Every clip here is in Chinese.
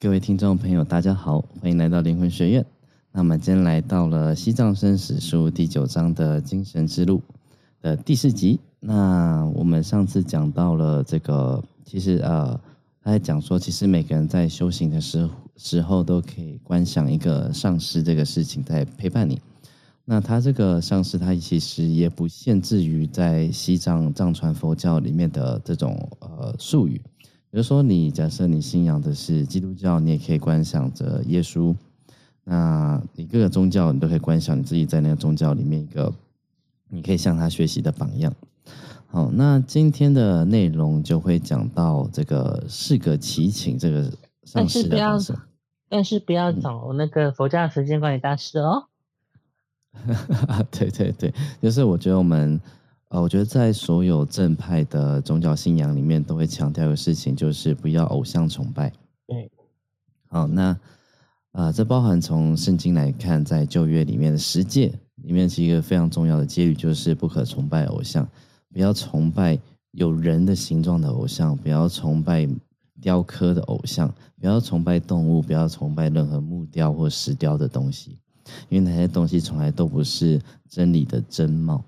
各位听众朋友，大家好，欢迎来到灵魂学院。那么今天来到了《西藏生死书》第九章的精神之路的第四集。那我们上次讲到了这个，其实呃，他在讲说，其实每个人在修行的时时候都可以观想一个上师这个事情在陪伴你。那他这个上师，他其实也不限制于在西藏藏传佛教里面的这种呃术语。比如说，你假设你信仰的是基督教，你也可以观想着耶稣。那你各个宗教，你都可以观想你自己在那个宗教里面一个，你可以向他学习的榜样。好，那今天的内容就会讲到这个四个祈请这个上师的方式，但是不要找那个佛教时间管理大师哦。对对对，就是我觉得我们。呃，我觉得在所有正派的宗教信仰里面，都会强调一个事情，就是不要偶像崇拜。对，好，那啊，这包含从圣经来看，在旧约里面的十诫里面，是一个非常重要的戒律，就是不可崇拜偶像，不要崇拜有人的形状的偶像，不要崇拜雕刻的偶像，不要崇拜动物，不要崇拜任何木雕或石雕的东西，因为那些东西从来都不是真理的真貌。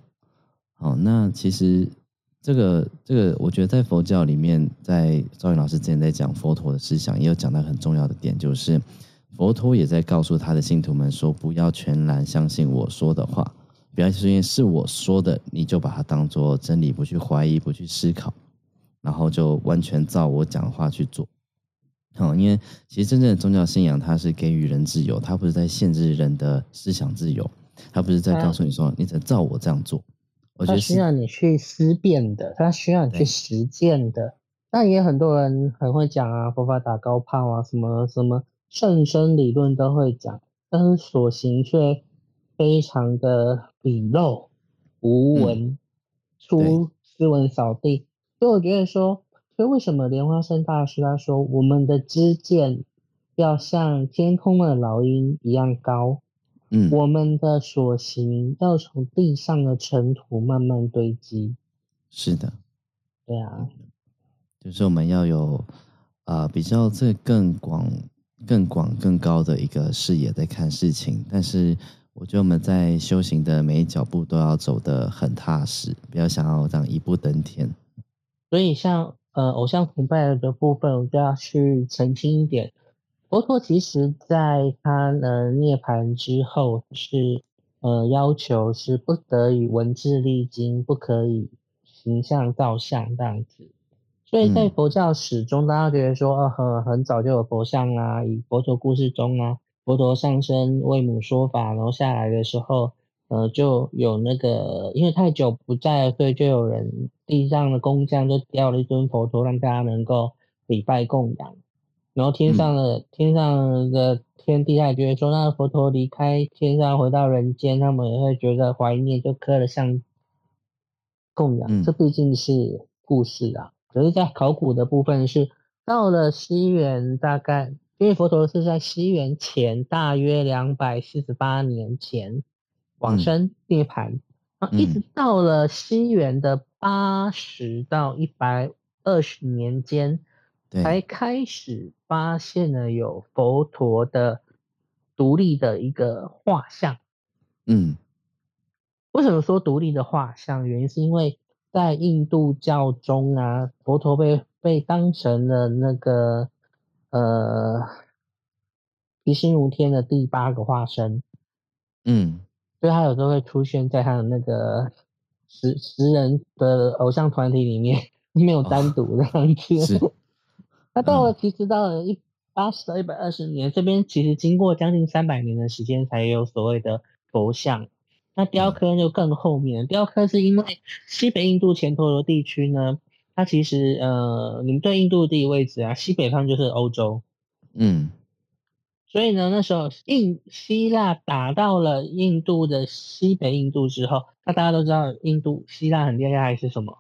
好，那其实这个这个，我觉得在佛教里面，在赵云老师之前在讲佛陀的思想，也有讲到很重要的点，就是佛陀也在告诉他的信徒们说，不要全然相信我说的话，不要是因为是我说的，你就把它当做真理，不去怀疑，不去思考，然后就完全照我讲的话去做。好，因为其实真正的宗教信仰，它是给予人自由，它不是在限制人的思想自由，它不是在告诉你说，你只照我这样做。他需要你去思辨的，他需要你去实践的。但也很多人很会讲啊，佛法打高炮啊，什么什么圣身理论都会讲，但是所行却非常的鄙陋无闻，出斯文扫地。所以我觉得说，所以为什么莲花生大师他说，我们的知见要像天空的老鹰一样高。嗯，我们的所行要从地上的尘土慢慢堆积。是的，对啊，就是我们要有啊比较这更广、更广、更高的一个视野在看事情。但是我觉得我们在修行的每一脚步都要走得很踏实，不要想要这样一步登天。所以像呃偶像崇拜的部分，我就要去澄清一点。佛陀其实在他呃涅槃之后是呃要求是不得以文字历经，不可以形象造像这样子，所以在佛教史中，大家觉得说，呃很很早就有佛像啊，以佛陀故事中啊，佛陀上身为母说法，然后下来的时候，呃就有那个因为太久不在，所以就有人地上的工匠就雕了一尊佛陀，让大家能够礼拜供养。然后天上的天上的天地下觉得说，那佛陀离开天上回到人间，他们也会觉得怀念，就刻了像供养。这毕竟是故事啊。可是，在考古的部分是到了西元，大概因为佛陀是在西元前大约两百四十八年前往生涅槃，啊，一直到了西元的八十到一百二十年间。才开始发现了有佛陀的独立的一个画像。嗯，为什么说独立的画像？原因是因为在印度教中啊，佛陀被被当成了那个呃，一心如天的第八个化身。嗯，所以他有时候会出现在他的那个十十人的偶像团体里面，没有单独的样子。那到了，其实到了一八十到一百二十年，这边其实经过将近三百年的时间，才有所谓的佛像。那雕刻就更后面，雕刻是因为西北印度前陀罗地区呢，它其实呃，你们对印度地理位置啊，西北方就是欧洲，嗯，所以呢，那时候印希腊打到了印度的西北印度之后，那大家都知道印度希腊很厉害是什么？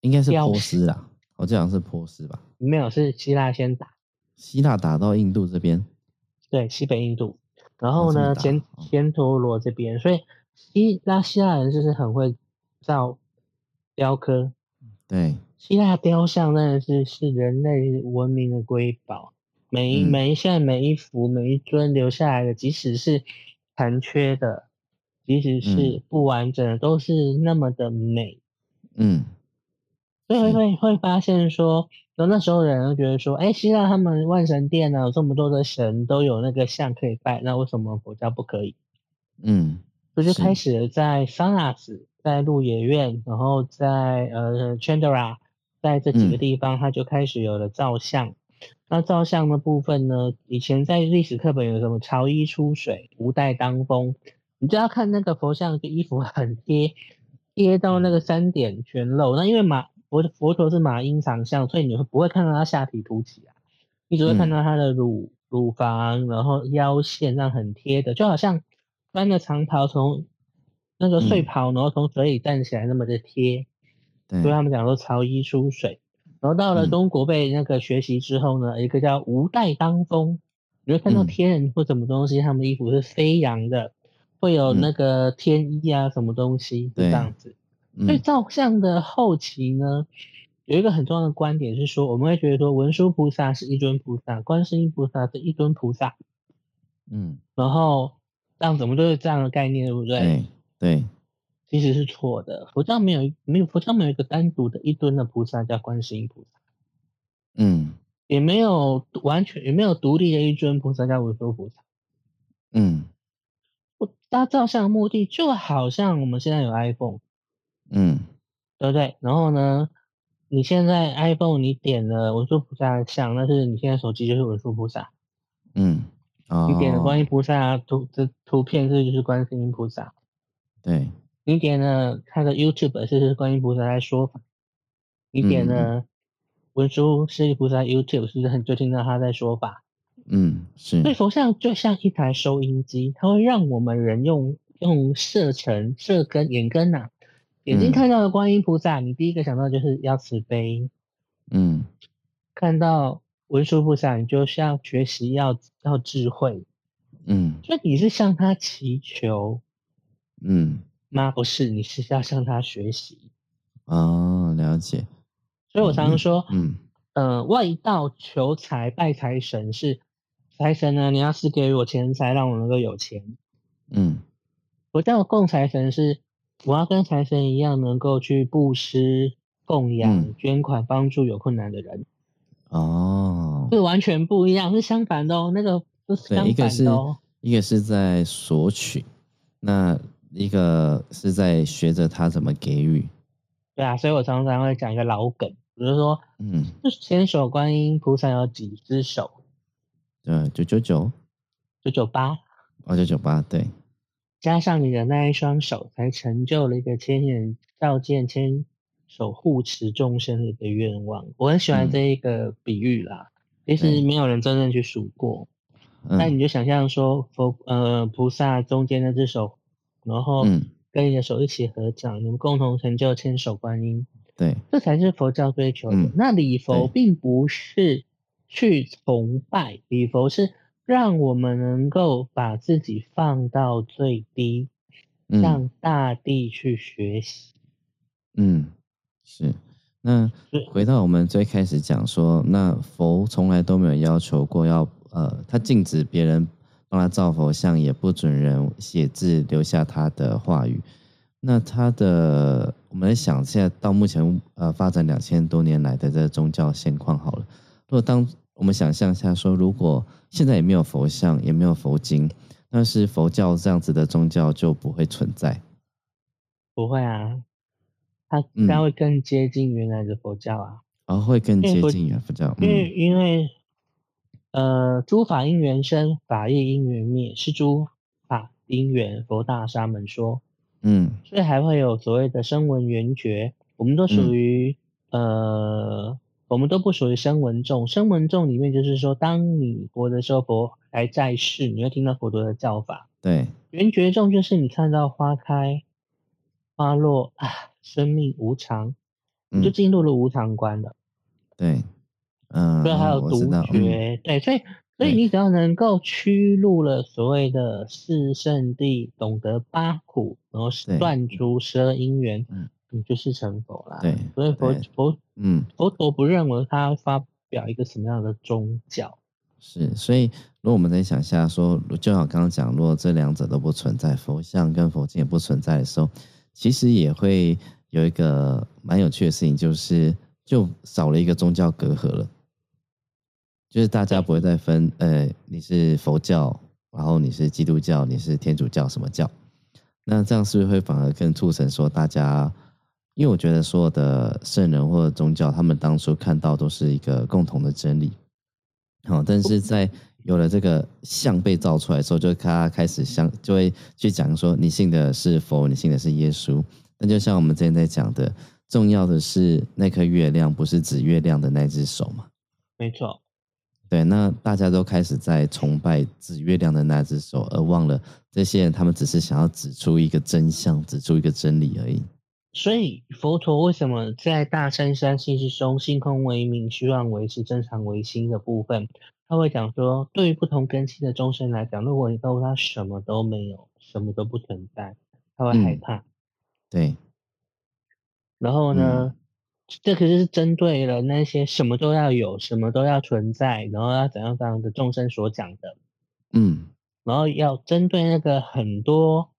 应该是波斯啊。我这样是波斯吧？没有，是希腊先打，希腊打到印度这边，对，西北印度，然后呢，前前陀罗这边，所以希那希腊人就是很会造雕刻，对，希腊雕像真的是是人类文明的瑰宝，每一嗯。每一现在每一幅每一尊留下来的，即使是残缺的，即使是嗯。不完整的，都是那么的美。嗯所以是会会发现说，有那时候的人会觉得说，哎，希腊他们万神殿呢有这么多的神都有那个像可以拜，那为什么佛教不可以？嗯所以就是开始了在桑纳斯、在鹿野苑，然后在呃 Chandra，在这几个嗯地方，它就开始有了造像。那造像的部分呢，以前在历史课本有什么朝衣出水、无带当风，你就要看那个佛像的衣服很贴，贴到那个三点全露。那因为马佛佛陀是马音长相，所以你会不会看到他下体凸起啊？你只会看嗯到他的乳乳房，然后腰线这样很贴的，就好像穿着长袍从那个睡嗯袍，然后从水里站起来那么的贴，对所以他们讲说朝衣出水。然后到了嗯中国被那个学习之后呢，一个叫无带当风，你会看到嗯天人或什么东西，他们衣服是飞扬的，会有嗯那个天衣啊什么东西，是这样子。所以嗯。照相的后期呢，有一个很重要的观点是说，我们会觉得说文殊菩萨是一尊菩萨，观世音菩萨是一尊菩萨，嗯。然后这样子我们都是这样的概念，对不对？对对。其实是错的，佛教没有没有佛教没有一个单独的一尊的菩萨叫观世音菩萨，嗯。也没有完全也没有独立的一尊菩萨叫文殊菩萨。嗯。我大家照相的目的就好像我们现在有 iPhone，嗯对不对？然后呢，你现在 iPhone 你点了文殊菩萨的像，但是你现在手机就是文殊菩萨。嗯你点了观哦音菩萨图这图片，这就是观世音菩萨。对你点了看个 YouTube，这是观音菩萨在说法。你点嗯了文殊师利菩萨 YouTube，是不是很就听到他在说法？嗯是所以佛像就像一台收音机，它会让我们人用用射程、射根、眼根呐、眼睛嗯看到的观音菩萨，你第一个想到就是要慈悲；嗯看到文殊菩萨，你就是要学习要要智慧。嗯所以你是向他祈求嗯吗？不是，你是要向他学习。哦了解所以我常常说，嗯呃，外道求财拜财神是财神呢，你要是给我钱财，让我能够有钱。嗯佛教供财神是我要跟财神一样，能够去布施、供养、嗯捐款，帮助有困难的人，哦是完全不一样，是相反的哦。那个不是，相一个是反的哦。一个是在索取，那一个是在学着他怎么给予。对啊，所以我常常会讲一个老梗，比如说，嗯，这千手观音菩萨有几只手？对，九九九，九九八，哦九九八，对，加上你的那一双手，才成就了一个千眼照见、千手护持众生的一个愿望。我很喜欢嗯。这一个比喻啦，其实没有人真正去数过。那嗯。你就想象说佛呃菩萨中间那只手，然后嗯，跟你的手一起合掌，你们共同成就千手观音，对，这才是佛教追求的。嗯。那礼佛并不是去崇拜，礼佛是让我们能够把自己放到最低，嗯向大地去学习。嗯是。那回到我们最开始讲说，那佛从来都没有要求过要呃，他禁止别人帮他造佛像，也不准人写字留下他的话语。那他的，我们来想，现在到目前呃发展两千多年来的这个宗教现况好了。如果当我们想象一下说，如果现在也没有佛像，也没有佛经，那是佛教这样子的宗教就不会存在。不会啊，它嗯它会更接近原来的佛教啊。然后会更接近原佛教。因为嗯因为呃，诸法因缘生，法业因缘灭，是诸法因缘佛大沙门说，嗯所以还会有所谓的声闻缘觉，我们都属于、呃，我们都不属于声闻众。声闻众里面就是说，当你活的时候，佛还在世，你会听到佛陀的教法。对，缘觉众就是你看到花开花落啊，生命无常，你就嗯进入了无常观了。对，嗯，所以还有独觉，对，所以所以你只要能够驱入了所谓的四圣地，懂得八苦，然后对断除十二因缘，嗯你就是成佛啦。对，所以佛佛嗯，佛陀不认为他发表一个什么样的宗教。是，所以如果我们再想一下说，就像我刚刚讲，如果这两者都不存在，佛像跟佛经也不存在的时候，其实也会有一个蛮有趣的事情，就是就少了一个宗教隔阂了，就是大家不会再分，呃，你是佛教，然后你是基督教，你是天主教什么教，那这样是不是会反而更促成说大家？因为我觉得所有的圣人或者宗教，他们当初看到都是一个共同的真理。好，但是在有了这个像被造出来的时候，就他开始相就会去讲说，你信的是佛，你信的是耶稣。那就像我们之前在讲的，重要的是那颗月亮，不是指月亮的那只手嘛？没错，对，那大家都开始在崇拜指月亮的那只手，而忘了这些人，他们只是想要指出一个真相，指出一个真理而已。所以佛陀为什么在大山山心之中，性空为名，虚妄为实，正常为心的部分，他会讲说，对于不同根器的众生来讲，如果你告诉他什么都没有，什么都不存在，他会害嗯怕。对，然后呢，这可是针对了那些什么都要有，什么都要存在，然后要怎样怎样的众生所讲的，嗯，然后要针对那个很多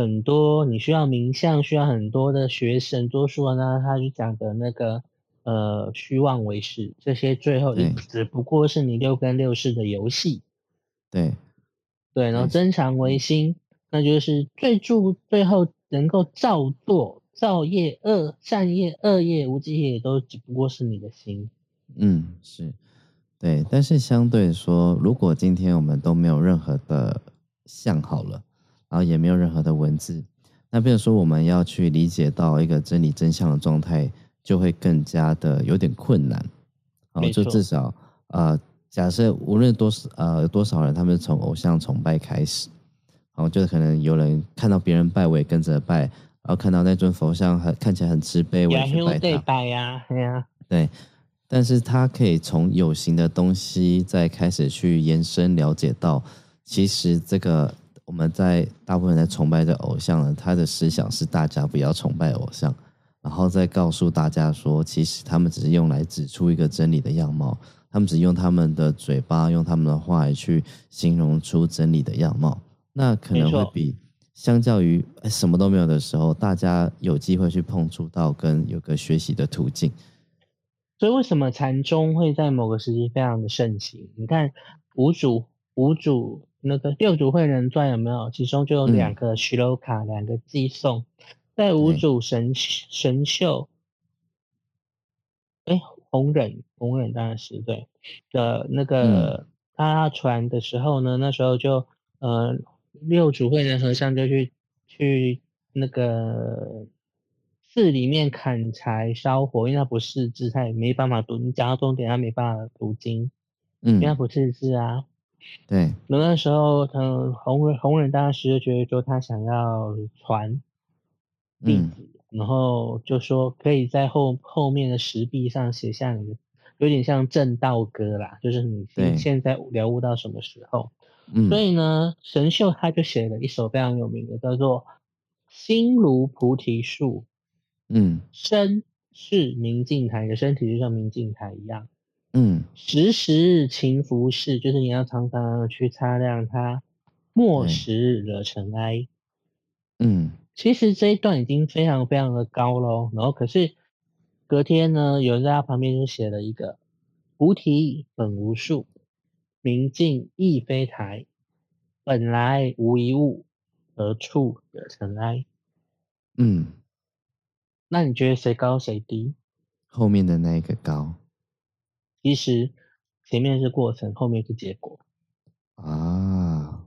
很多你需要名相，需要很多的学生，多数呢他就讲的那个呃虚妄为实，这些最后对只不过是你六根六识的游戏，对，对，然后没错真常为心，那就是最注最后能够造作造业恶善业恶业无记业，都只不过是你的心。嗯，是，对。但是相对说，如果今天我们都没有任何的像好了，然后也没有任何的文字，那比如说我们要去理解到一个真理真相的状态，就会更加的有点困难。哦，就至少呃，假设无论多少呃有多少人，他们从偶像崇拜开始，然后就是可能有人看到别人拜，我也跟着拜，然后看到那尊佛像很看起来很慈悲，我也呀，兄弟去拜他。拜呀，对呀，对，但是他可以从有形的东西再开始去延伸了解到，其实这个我们在大部分在崇拜的偶像呢，他的思想是大家不要崇拜偶像，然后再告诉大家说，其实他们只是用来指出一个真理的样貌，他们只用他们的嘴巴，用他们的话来去形容出真理的样貌，那可能会比。相较于什么都没有的时候，大家有机会去碰触到跟有个学习的途径。所以为什么禅宗会在某个时期非常的盛行？你看五祖五祖那个六祖慧能传有没有？其中就有嗯两个徐楼卡，两个寄送，在五对祖神神秀，哎，弘忍弘忍当然是对的那个、他传的时候呢，那时候就呃六祖慧能和尚就去去那个寺里面砍柴烧火，因为他不识字，他也没办法读。你讲到重点，他没办法读经，因为他嗯，不识字啊。对，那那时候，他，弘忍弘忍大师就觉得说他想要传弟嗯子，然后就说可以在后后面的石壁上写下你的，有点像正道歌啦，就是你对现现在了悟到什么时候。嗯，所以呢，神秀他就写了一首非常有名的，叫做《心如菩提树，嗯身是明镜台》，你的身体就像明镜台一样。嗯时时勤拂拭，就是你要常常地去擦亮它。莫对使惹尘埃。嗯其实这一段已经非常非常的高喽，然后可是隔天呢，有人在他旁边就写了一个“菩提本无树，明镜亦非台，本来无一物，何处惹尘埃嗯，”。那你觉得谁高谁低？后面的那一个高其实前面是过程，后面是结果。啊，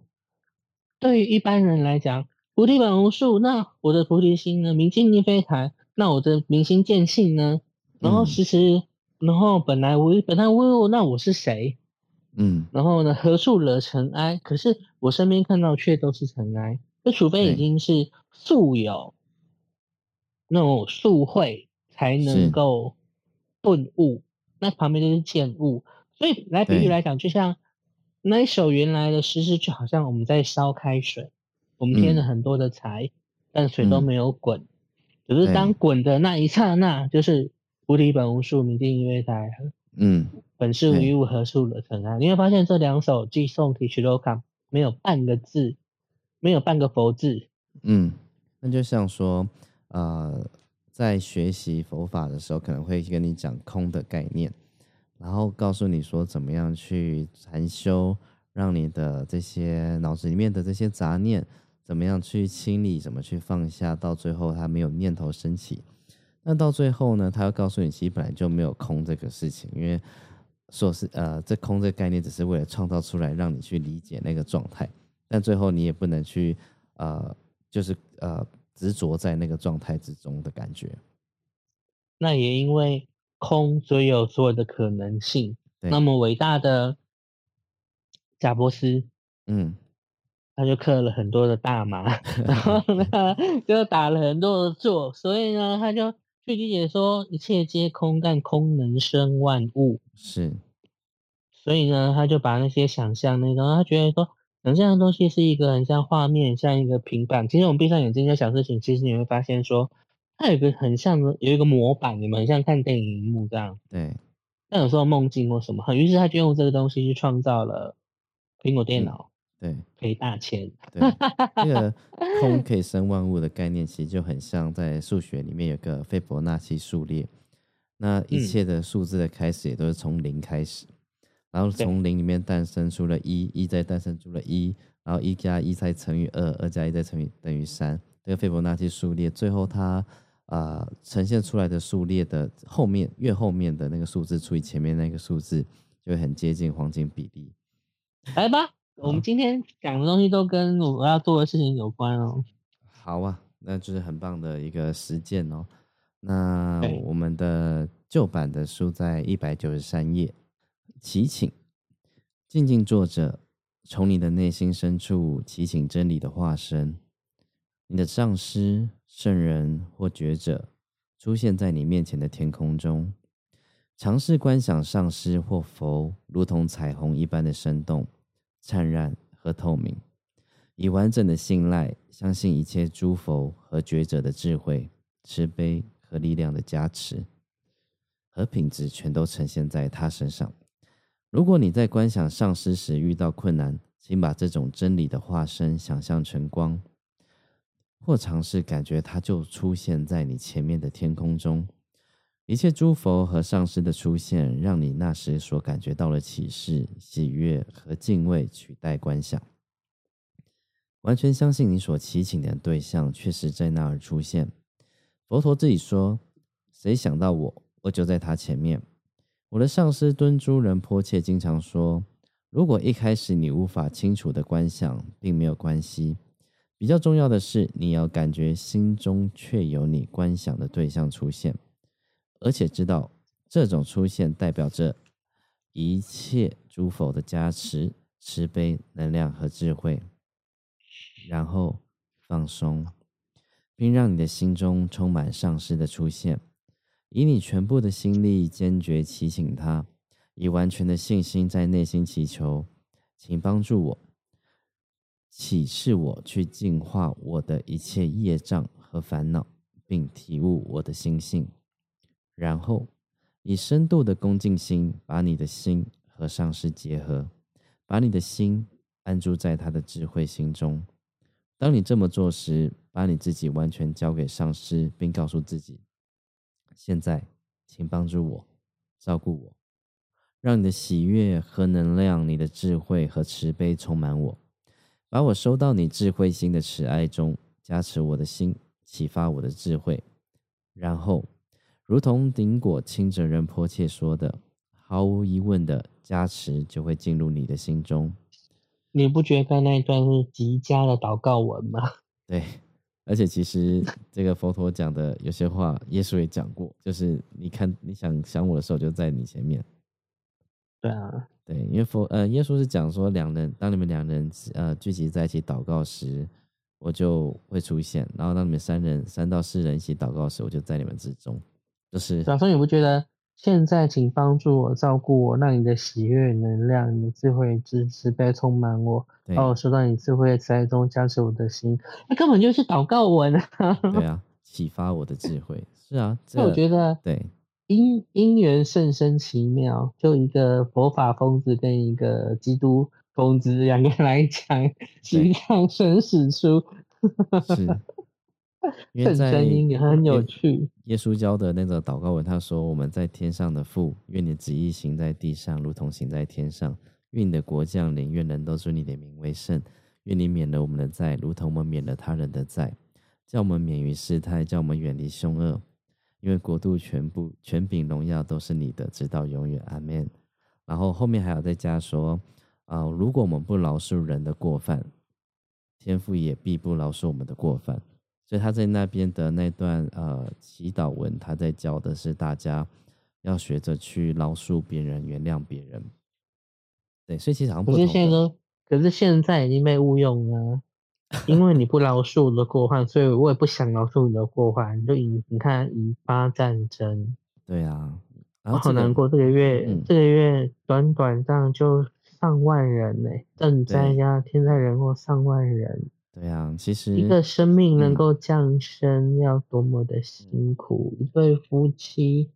对于一般人来讲，菩提本无树，那我的菩提心呢？明镜亦非台，那我的明心见性呢？然后嗯时时，然后本来无，本来无一物，那我是谁？嗯然后呢，何处惹尘埃？可是我身边看到却都是尘埃。那除非已经是素有那种素慧，才能够顿悟。那旁边就是见物。所以来比喻对来讲，就像那一首原来的诗诗，就好像我们在烧开水，我们添了嗯很多的柴，但水都嗯没有滚。只是当滚的那一刹那，就是菩提本无树，明镜亦非台。嗯，本是无一物，何处惹尘埃？你会发现这两首寄送提曲都卡没有半个字，没有半个佛字。嗯，那就像说，呃，在学习佛法的时候，可能会跟你讲空的概念，然后告诉你说怎么样去禅修，让你的这些脑子里面的这些杂念，怎么样去清理，怎么去放下，到最后它没有念头升起。那到最后呢，他要告诉你，其实本来就没有空这个事情，因为说是呃，这空这个概念只是为了创造出来，让你去理解那个状态，但最后你也不能去呃，就是呃执着在那个状态之中的感觉。那也因为空，所以有所有的可能性。那么伟大的贾伯斯，嗯，他就刻了很多的大麻，然后呢，就打了很多的坐，所以呢，他就。去理解说一切皆空，但空能生万物。是，所以呢，他就把那些想象那个，他觉得说想象的东西是一个很像画面，像一个平板。其实我们闭上眼睛在想事情，其实你会发现说，它有个很像的，有一个模板，你们很像看电影荧幕这样。对。但有时候梦境或什么，于是他就用这个东西去创造了苹果电脑。对，赔大钱。对，这个空 可以生万物的概念，其实就很像在数学里面有个斐波那契数列。那一切的数字的开始也都是从零开始，然后从零里面诞生出了一，一再诞生出了一，然后一加一再乘以二，二加一再乘以等于三。这个斐波那契数列，最后它啊呈现出来的数列的后面越后面的那个数字除以前面那个数字，就会很接近黄金比例。来吧。我们今天讲的东西都跟我要做的事情有关哦。好啊，那就是很棒的一个实践哦。那我们的旧版的书在一百九十三页，祈请静静坐着，从你的内心深处祈请真理的化身，你的上师、圣人或觉者出现在你面前的天空中，尝试观想上师或佛如同彩虹一般的生动。灿烂和透明，以完整的信赖，相信一切诸佛和觉者的智慧、慈悲和力量的加持和品质，全都呈现在他身上。如果你在观想上师时遇到困难，请把这种真理的化身想象成光，或尝试感觉它就出现在你前面的天空中。一切诸佛和上师的出现，让你那时所感觉到的启示、喜悦和敬畏取代观想，完全相信你所祈请的对象确实在那儿出现。佛陀自己说：“谁想到我，我就在他前面。”我的上师敦珠仁波切经常说：“如果一开始你无法清楚的观想，并没有关系。比较重要的是，你要感觉心中确有你观想的对象出现。”而且知道这种出现代表着一切诸佛的加持、慈悲、能量和智慧，然后放松，并让你的心中充满上师的出现，以你全部的心力坚决祈请他，以完全的信心在内心祈求，请帮助我，启示我去净化我的一切业障和烦恼，并体悟我的心性。然后，以深度的恭敬心，把你的心和上师结合，把你的心安住在他的智慧心中。当你这么做时，把你自己完全交给上师，并告诉自己：现在，请帮助我，照顾我，让你的喜悦和能量、你的智慧和慈悲充满我，把我收到你智慧心的慈爱中，加持我的心，启发我的智慧，然后。如同顶果清者仁迫切说的，毫无疑问的加持就会进入你的心中。你不觉得那一段是极佳的祷告文吗？对，而且其实这个佛陀讲的有些话，耶稣也讲过，就是你看你想想我的时候，就在你前面。对啊，对，因为佛呃耶稣是讲说，两人当你们两人呃聚集在一起祷告时，我就会出现；然后当你们三人三到四人一起祷告时，我就在你们之中。就是，小松，你不觉得现在请帮助我、照顾我，让你的喜悦、能量、你的智慧、支持被充满我，把我收到你智慧的慈爱中加持我的心，那根本就是祷告文啊！对啊，启发我的智慧。是啊，那我觉得对因因缘甚深奇妙，就一个佛法疯子跟一个基督疯子两个人来讲，实际上生死书 是。因为在也很有趣。耶稣教的那个祷告文，他说：“我们在天上的父，愿你旨意行在地上，如同行在天上。愿你的国降临，愿人都尊你的名为圣。愿你免了我们的债，如同我们免了他人的债。叫我们免于试探，叫我们远离凶恶。因为国度、全部、权柄、荣耀都是你的，直到永远。阿门。”然后后面还有再加说：“啊，如果我们不饶恕人的过犯，天父也必不饶恕我们的过犯。”所以他在那边的那段呃祈祷文，他在教的是大家要学着去饶恕别人、原谅别人。对，所以其实好像不是现在，可是现在已经被误用了，因为你不饶恕我的过患，所以我也不想饶恕你的过患。就引你看引发战争，对啊，我好难过。这个月这个月短短这样就上万人呢，赈灾加天灾人祸上万人。对啊，其实一个生命能够降生要多么的辛苦，一对夫妻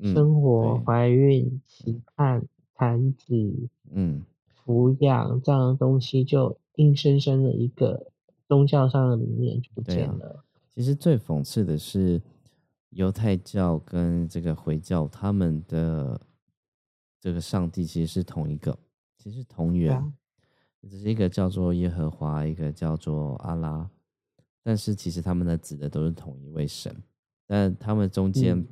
生活、怀孕、期盼、产子、嗯，抚养这样的东西，就硬生生的一个宗教上的理念就不见了。其实最讽刺的是，犹太教跟这个回教他们的这个上帝其实是同一个，其实同源。只是一个叫做耶和华，一个叫做阿拉，但是其实他们的指的都是同一位神。但他们中间，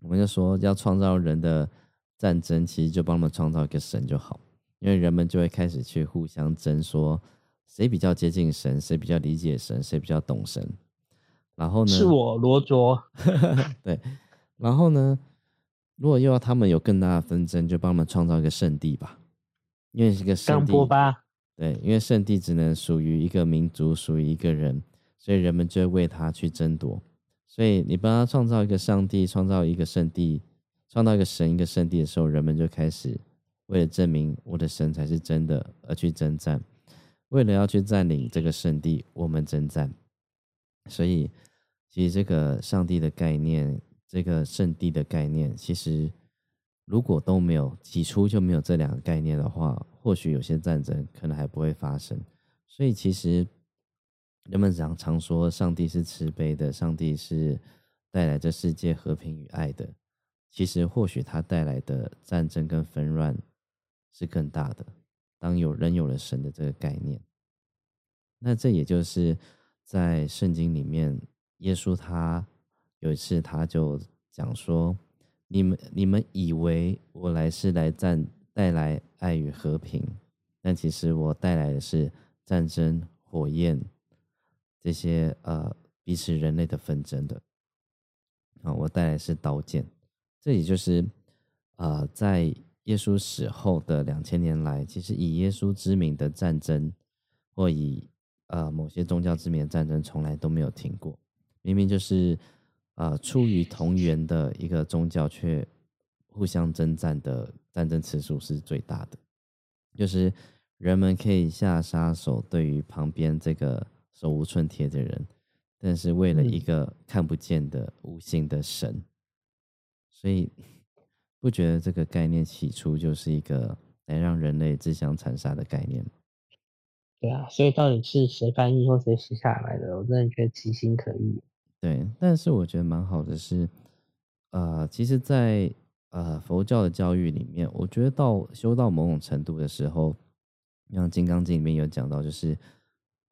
我们就说要创造人的战争，其实就帮他们创造一个神就好，因为人们就会开始去互相争，说谁比较接近神，谁比较理解神，谁比较懂神。然后呢？是我罗卓。对。然后呢？如果又要他们有更大的纷争，就帮他们创造一个圣地吧，因为是个圣地。对，因为圣地只能属于一个民族，属于一个人，所以人们就会为他去争夺。所以你帮他创造一个上帝，创造一个圣地，创造一个神，一个圣地的时候，人们就开始为了证明我的神才是真的而去征战，为了要去占领这个圣地，我们征战。所以，其实这个上帝的概念，这个圣地的概念，其实。如果都没有起初就没有这两个概念的话，或许有些战争可能还不会发生。所以其实人们常常说上帝是慈悲的，上帝是带来这世界和平与爱的。其实或许他带来的战争跟纷乱是更大的。当有人有了神的这个概念，那这也就是在圣经里面，耶稣他有一次他就讲说。你们你们以为我来是来战带来爱与和平，但其实我带来的是战争、火焰这些呃彼此人类的纷争的啊，我带来是刀剑。这也就是呃在耶稣死后的两千年来，其实以耶稣之名的战争，或以呃某些宗教之名的战争，从来都没有停过。明明就是。呃，出于同源的一个宗教，却互相征战的战争次数是最大的。就是人们可以下杀手，对于旁边这个手无寸铁的人，但是为了一个看不见的无形的神，所以不觉得这个概念起初就是一个来让人类自相残杀的概念吗？对啊，所以到底是谁翻译或谁写下来的？我真的觉得其心可疑。对，但是我觉得蛮好的是，呃，其实，在呃佛教的教育里面，我觉得到修到某种程度的时候，像《金刚经》里面有讲到，就是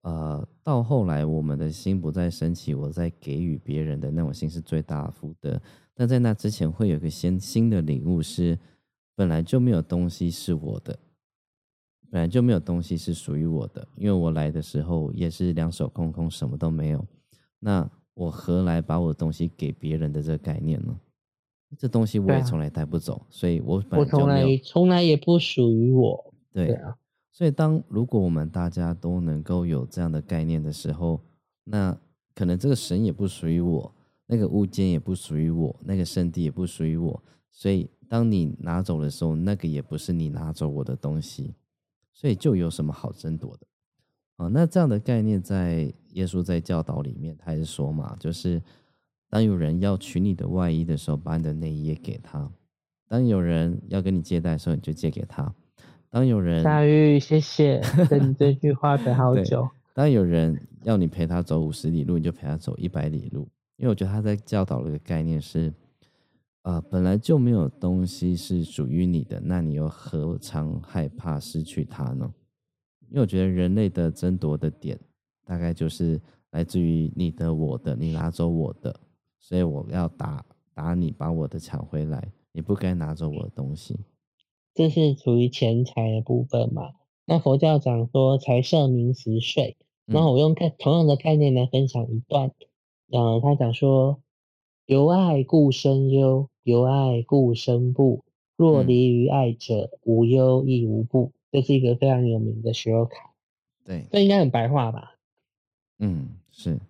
呃，到后来我们的心不再升起，我在给予别人的那种心是最大的福德。但在那之前，会有个先新的领悟，是本来就没有东西是我的，本来就没有东西是属于我的，因为我来的时候也是两手空空，什么都没有。那我何来把我的东西给别人的这个概念呢？这东西我也从来带不走，所以我我从来从来也不属于我。对啊，所以当如果我们大家都能够有这样的概念的时候，那可能这个神也不属于我，那个物件也不属于我，那个圣地也不属于我。所以当你拿走的时候，那个也不是你拿走我的东西，所以就有什么好争夺的？啊，那这样的概念在耶稣在教导里面，他也是说嘛，就是当有人要取你的外衣的时候，把你的内衣也给他；当有人要跟你借贷的时候，你就借给他；当有人大玉，谢谢，等你这句话等好 久。当有人要你陪他走五十里路，你就陪他走一百里路。因为我觉得他在教导了一个概念是：呃，本来就没有东西是属于你的，那你又何尝害怕失去它呢？因为我觉得人类的争夺的点，大概就是来自于你的、我的，你拿走我的。所以我要打打你，把我的抢回来。你不该拿走我的东西，这是属于钱财的部分嘛？那佛教讲说财色名食睡，那我用概同样的概念来分享一段。呃，他讲说：由爱故生忧，由爱故生怖。若离于爱者，无忧亦无怖。这是一个非常有名的学卡。对，这应该很白话吧？嗯，是。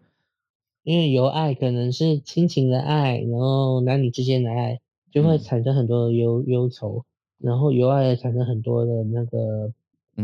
因为由爱可能是亲情的爱，然后男女之间的爱，就会产生很多的忧忧愁，然后由爱产生很多的那个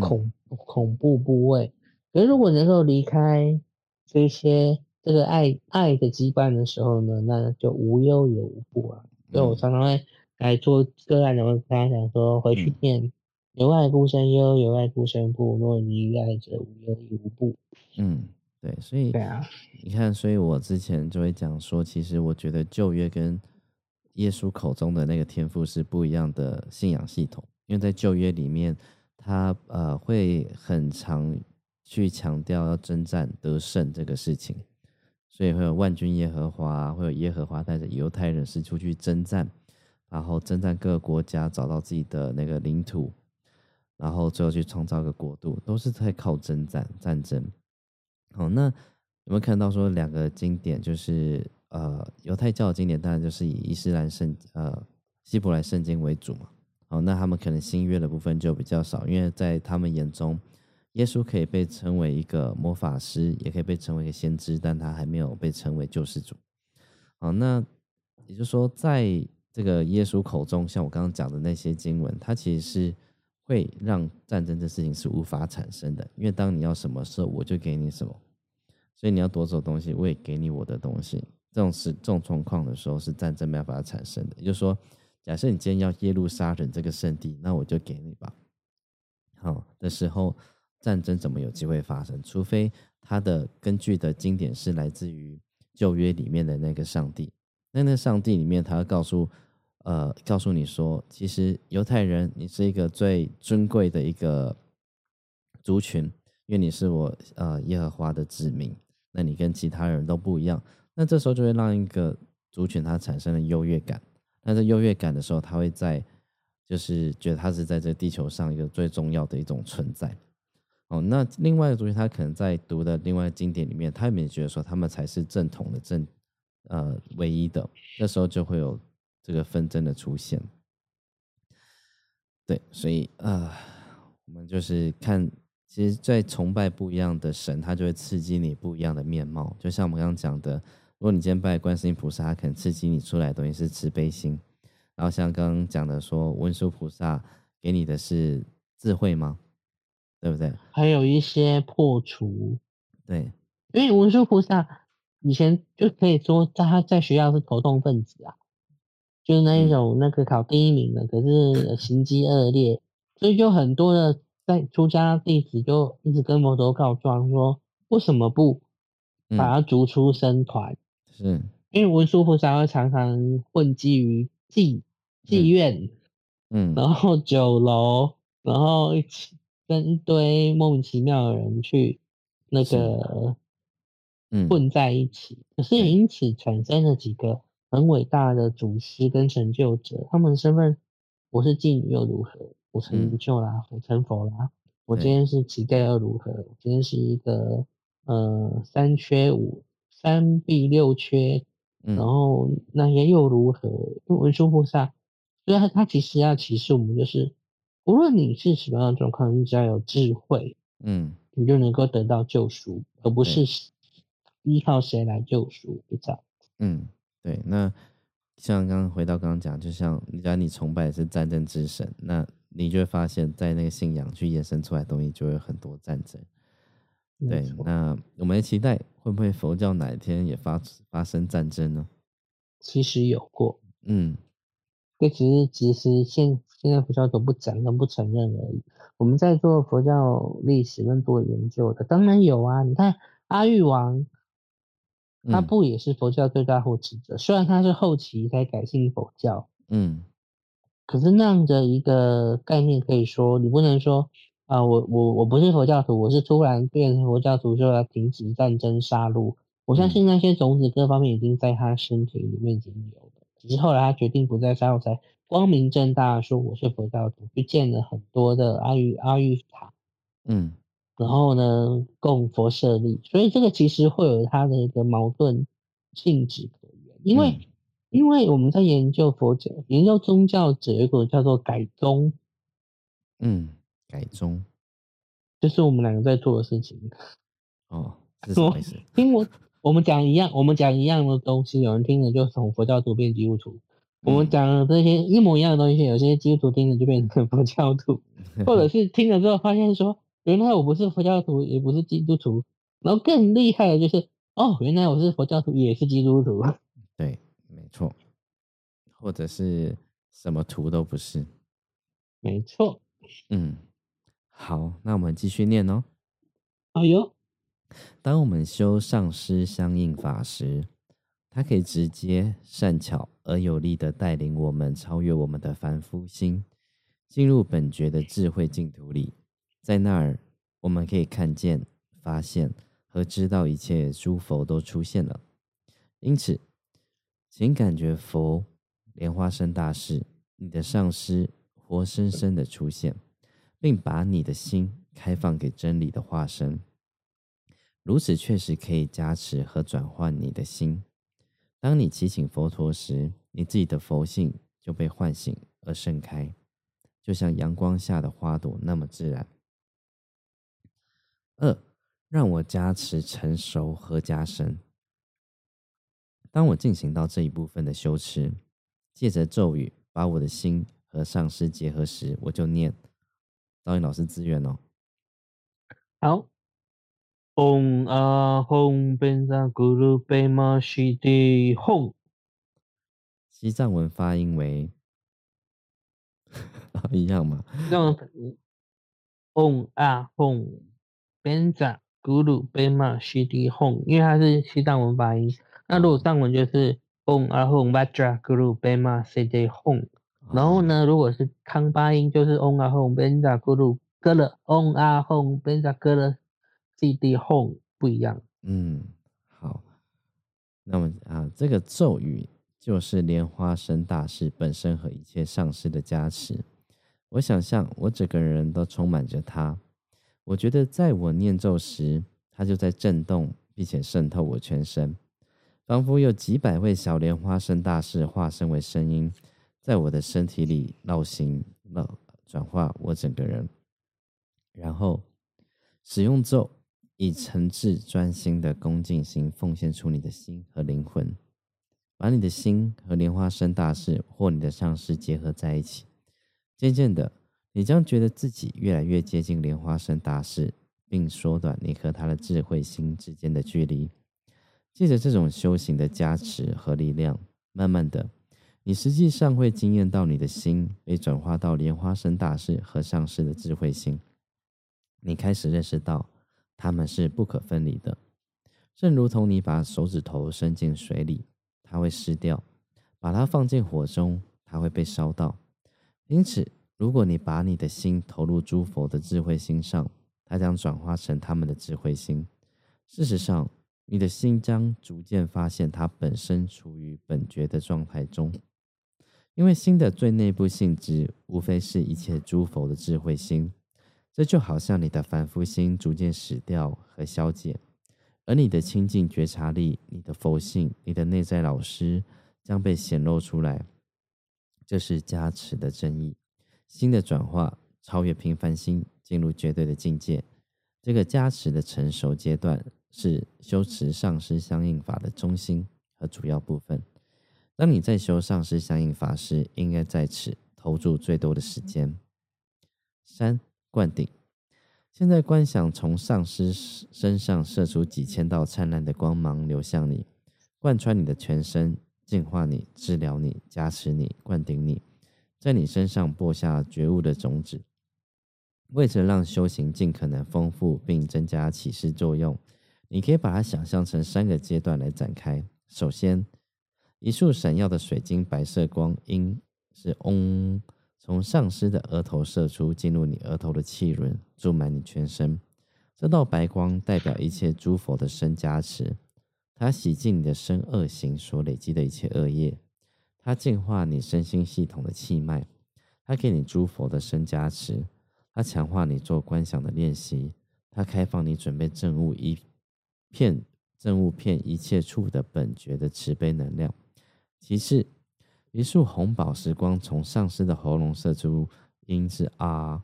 恐恐怖部位。可是如果能够离开这些这个爱爱的羁绊的时候呢，那就无忧也无怖啊。所以我常常会来做个案，然后跟他讲说，回去念由爱故生忧，由爱故生怖，若离于爱者，无忧亦无怖。嗯。对，所以对啊，你看，所以我之前就会讲说，其实我觉得旧约跟耶稣口中的那个天赋是不一样的信仰系统，因为在旧约里面，他呃会很常去强调要征战得胜这个事情，所以会有万军耶和华，会有耶和华带着犹太人士出去征战，然后征战各个国家，找到自己的那个领土，然后最后去创造个国度，都是在靠征战战争。好，那有没有看到说两个经典，就是呃犹太教的经典，当然就是以伊斯兰圣呃希伯来圣经为主嘛。好，那他们可能新约的部分就比较少，因为在他们眼中，耶稣可以被称为一个魔法师，也可以被称为一个先知，但他还没有被称为救世主。好，那也就是说，在这个耶稣口中，像我刚刚讲的那些经文，它其实是。会让战争这事情是无法产生的，因为当你要什么时候，我就给你什么，所以你要夺走东西，我也给你我的东西。这种是这种状况的时候，是战争没办法产生的。也就是说，假设你今天要耶路撒冷这个圣地，那我就给你吧。好的时候，战争怎么有机会发生？除非它的根据的经典是来自于旧约里面的那个上帝，那那上帝里面他要告诉。呃，告诉你说，其实犹太人，你是一个最尊贵的一个族群，因为你是我呃耶和华的子民，那你跟其他人都不一样。那这时候就会让一个族群它产生了优越感。那在优越感的时候，他会在就是觉得他是在这地球上一个最重要的一种存在。哦，那另外一个族群，他可能在读的另外经典里面，他也没觉得说他们才是正统的正呃唯一的。那时候就会有。这个纷争的出现，对，所以啊，我们就是看，其实，在崇拜不一样的神，他就会刺激你不一样的面貌。就像我们刚刚讲的，如果你今天拜观世音菩萨，他可能刺激你出来的东西是慈悲心；然后像刚刚讲的说，文殊菩萨给你的是智慧吗？对不对？还有一些破除，对，因为文殊菩萨以前就可以说，在他在学校是头痛分子啊。就是那一种那个考第一名的，可是行迹恶劣，所以就很多的在出家弟子就一直跟摩陀告状说，为什么不把他逐出僧团？是，因为文殊菩萨会常常混迹于妓妓院，嗯，然后酒楼，然后一起跟一堆莫名其妙的人去那个，嗯，混在一起，可是也因此产生了几个。很伟大的祖师跟成就者，他们的身份，不是妓女又如何？我成就啦，我成佛啦。我今天是乞丐又如何？我今天是一个呃三缺五三必六缺，然后那些又如何？文殊菩萨，所以他他其实要启示我们，就是无论你是什么样的状况，你只要有智慧，嗯，你就能够得到救赎，而不是依靠谁来救赎，就这样。嗯。对，那像刚刚回到刚刚讲，就像你讲你崇拜的是战争之神，那你就会发现，在那个信仰去延伸出来东西，就会很多战争。对，那我们的期待会不会佛教哪一天也发发生战争呢？其实有过，嗯，这只是其实现现在佛教都不讲跟不承认而已。我们在做佛教历史跟做研究的，当然有啊。你看阿育王，他不也是佛教最大护持者？虽然他是后期才改信佛教，嗯，可是那样的一个概念，可以说你不能说啊，我我我不是佛教徒，我是突然变成佛教徒就要停止战争杀戮。我相信那些种子各方面已经在他身体里面已经有了，只是后来他决定不再杀戮才。光明正大说我是佛教徒，去建了很多的阿育阿育塔，嗯，然后呢供佛舍利，所以这个其实会有它的一个矛盾性质可言，因为因为我们在研究佛教、研究宗教者有一个叫做改宗，嗯，改宗，就是我们两个在做的事情。哦，是 什么意思？听我我们讲一样，我们讲一样的东西，有人听了就从佛教徒变基督徒。我们讲这些一模一样的东西，有些基督徒听了就变成佛教徒，或者是听了之后发现说，原来我不是佛教徒，也不是基督徒，然后更厉害的就是，哦，原来我是佛教徒，也是基督徒。错，或者是什么图都不是，没错。嗯，好，那我们继续念哦。哎呦，当我们修上师相应法时。它可以直接、善巧而有力的带领我们超越我们的凡夫心，进入本觉的智慧净土里。在那儿，我们可以看见、发现和知道一切诸佛都出现了。因此，请感觉佛莲花生大士，你的上师活生生的出现，并把你的心开放给真理的化身。如此确实可以加持和转换你的心。当你祈请佛陀时，你自己的佛性就被唤醒而盛开，就像阳光下的花朵那么自然。二，让我加持成熟和加深。当我进行到这一部分的修持，借着咒语把我的心和上师结合时，我就念。导演老师自愿哦。好。嗡啊吽贝萨咕噜贝玛西迪吽，西藏文发音为 一样吗？那嗡啊吽贝萨咕噜贝玛西迪吽，因为它是西藏文发音。那如果藏文就是嗡阿吽巴扎咕噜贝玛西迪吽，然后呢，如果是康巴音就是嗡阿吽贝萨咕噜格勒，嗡阿吽贝萨格勒。C D Home 不一样。嗯，好。那么啊，这个咒语就是莲花生大师本身和一切上师的加持。我想象我整个人都充满着它。我觉得在我念咒时，它就在震动，并且渗透我全身，仿佛有几百位小莲花生大师化身为声音，在我的身体里绕行、绕转化我整个人，然后使用咒。以诚挚专心的恭敬心奉献出你的心和灵魂，把你的心和莲花生大士或你的上师结合在一起。渐渐的，你将觉得自己越来越接近莲花生大士，并缩短你和他的智慧心之间的距离。借着这种修行的加持和力量，慢慢的，你实际上会惊艳到你的心被转化到莲花生大士和上师的智慧心。你开始认识到。它们是不可分离的，正如同你把手指头伸进水里，它会湿掉；把它放进火中，它会被烧到。因此，如果你把你的心投入诸佛的智慧心上，它将转化成他们的智慧心。事实上，你的心将逐渐发现它本身处于本觉的状态中，因为心的最内部性质，无非是一切诸佛的智慧心。这就好像你的凡夫心逐渐死掉和消减，而你的清净觉察力、你的佛性、你的内在老师将被显露出来。这是加持的真意，心的转化超越平凡心，进入绝对的境界。这个加持的成熟阶段是修持上师相应法的中心和主要部分。当你在修上师相应法时，应该在此投注最多的时间。三。灌顶。现在观想从上师身上射出几千道灿烂的光芒流向你，贯穿你的全身，净化你、治疗你、加持你、灌顶你，在你身上播下觉悟的种子，为着让修行尽可能丰富并增加启示作用，你可以把它想象成三个阶段来展开。首先，一束闪耀的水晶白色光，因是嗡，从上师的额头射出，进入你额头的气轮，注满你全身。这道白光代表一切诸佛的身加持，它洗净你的身恶行所累积的一切恶业，它净化你身心系统的气脉，它给你诸佛的身加持，它强化你做观想的练习，它开放你准备证悟一片证悟片一切处的本觉的慈悲能量。其次，一束红宝石光从上师的喉咙射出，音是啊。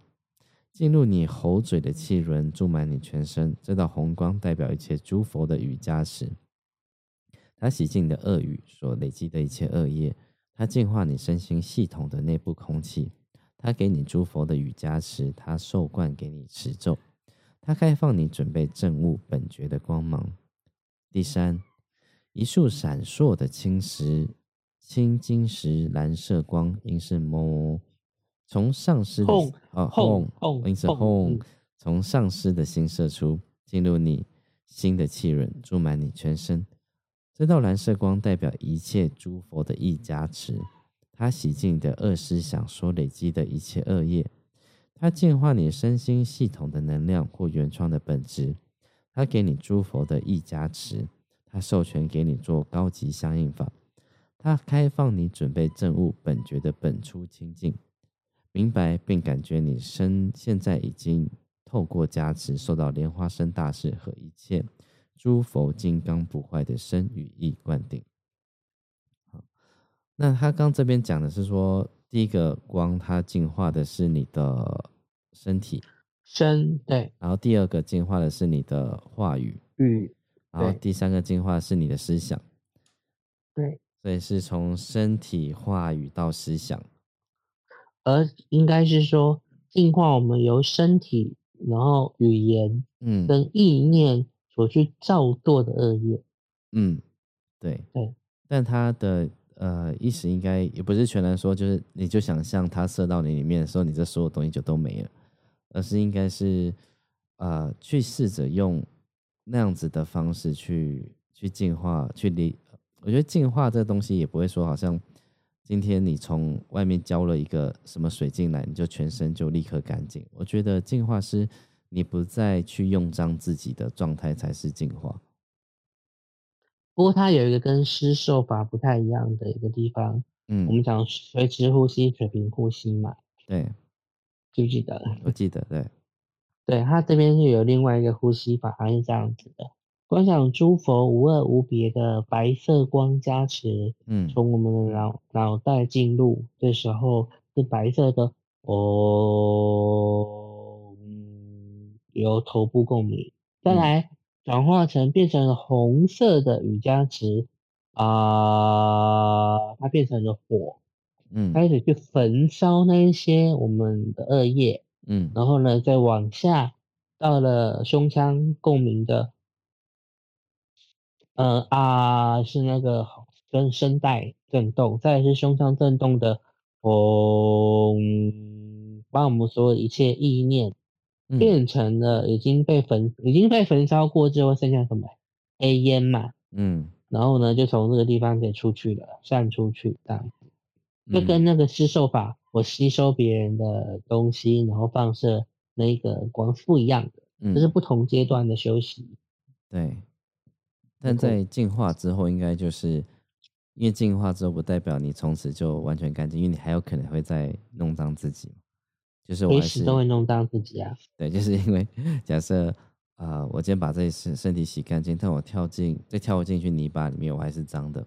进入你喉嘴的气轮，注满你全身。这道红光代表一切诸佛的雨加持，它洗净你的恶语所累积的一切恶业，它净化你身心系统的内部空气，它给你诸佛的雨加持，它受灌给你持咒，它开放你准备正悟本觉的光芒。第三，一束闪烁的青石青金石蓝色光，应是摩。从上师的哦轰，因此轰，从上师的心射出，进入你心的气轮，注满你全身。这道蓝色光代表一切诸佛的意加持，它洗净你的恶思想所累积的一切恶业，它净化你身心系统的能量或原创的本质，它给你诸佛的意加持，它授权给你做高级相应法，它开放你准备证悟本觉的本初清净。明白并感觉你身现在已经透过加持，受到莲花生大士和一切诸佛金刚不坏的身与意灌顶。那他刚这边讲的是说，第一个光它净化的是你的身体身，对，然后第二个净化的是你的话语语，然后第三个净化是你的思想，对，所以是从身体、话语到思想。而应该是说，净化我们由身体，然后语言，嗯，跟意念所去造作的恶业，嗯，对对。但它的呃意思应该也不是全然说，就是你就想象它射到你里面的时候，你这所有东西就都没了，而是应该是呃去试着用那样子的方式去去净化，去理。我觉得净化这东西也不会说好像。今天你从外面浇了一个什么水进来，你就全身就立刻干净。我觉得净化是你不再去用脏自己的状态才是净化。不过它有一个跟施受法不太一样的一个地方，嗯，我们讲垂直呼吸、水平呼吸嘛，对，记不记得？我记得，对，对，它这边是有另外一个呼吸法，它是这样子的。观想诸佛无二无别的白色光加持，嗯，从我们的脑脑袋进入，这时候是白色的哦，由头部共鸣，再来转化成变成了红色的雨加持啊，它变成了火，嗯，开始去焚烧那一些我们的恶业，嗯，然后呢再往下到了胸腔共鸣的。呃啊，是那个跟声带震动，再是胸腔震动的，嗡，把我们所有一切意念变成了已经被焚已经被焚烧过之后剩下什么？黑烟嘛，嗯，然后呢就从这个地方给出去了，散出去这样子，就跟那个施受法，我吸收别人的东西，然后放射那个光不一样的，这是不同阶段的休息，对。但在进化之后，应该就是因为进化之后不代表你从此就完全干净，因为你还有可能会再弄脏自己。就是我始都会弄脏自己啊。对，就是因为假设啊，我今天把这身身体洗干净，但我跳进再跳进去泥巴里面，我还是脏的。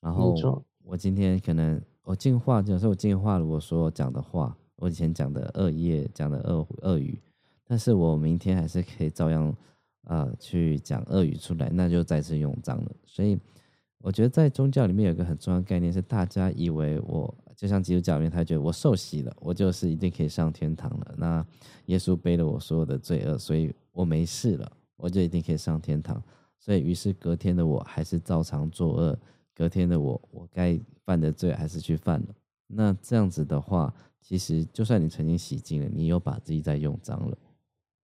然后我今天可能我净化，假设我净化了我所有讲的话，我以前讲的恶业、讲的恶恶语，但是我明天还是可以照样。啊，去讲恶语出来，那就再次用脏了。所以我觉得在宗教里面有一个很重要的概念是，大家以为我就像基督教里面，他觉得我受洗了，我就是一定可以上天堂了。那耶稣背了我所有的罪恶，所以我没事了，我就一定可以上天堂。所以于是隔天的我还是照常作恶，隔天的我，我该犯的罪还是去犯了。那这样子的话，其实就算你曾经洗净了，你又把自己再用脏了。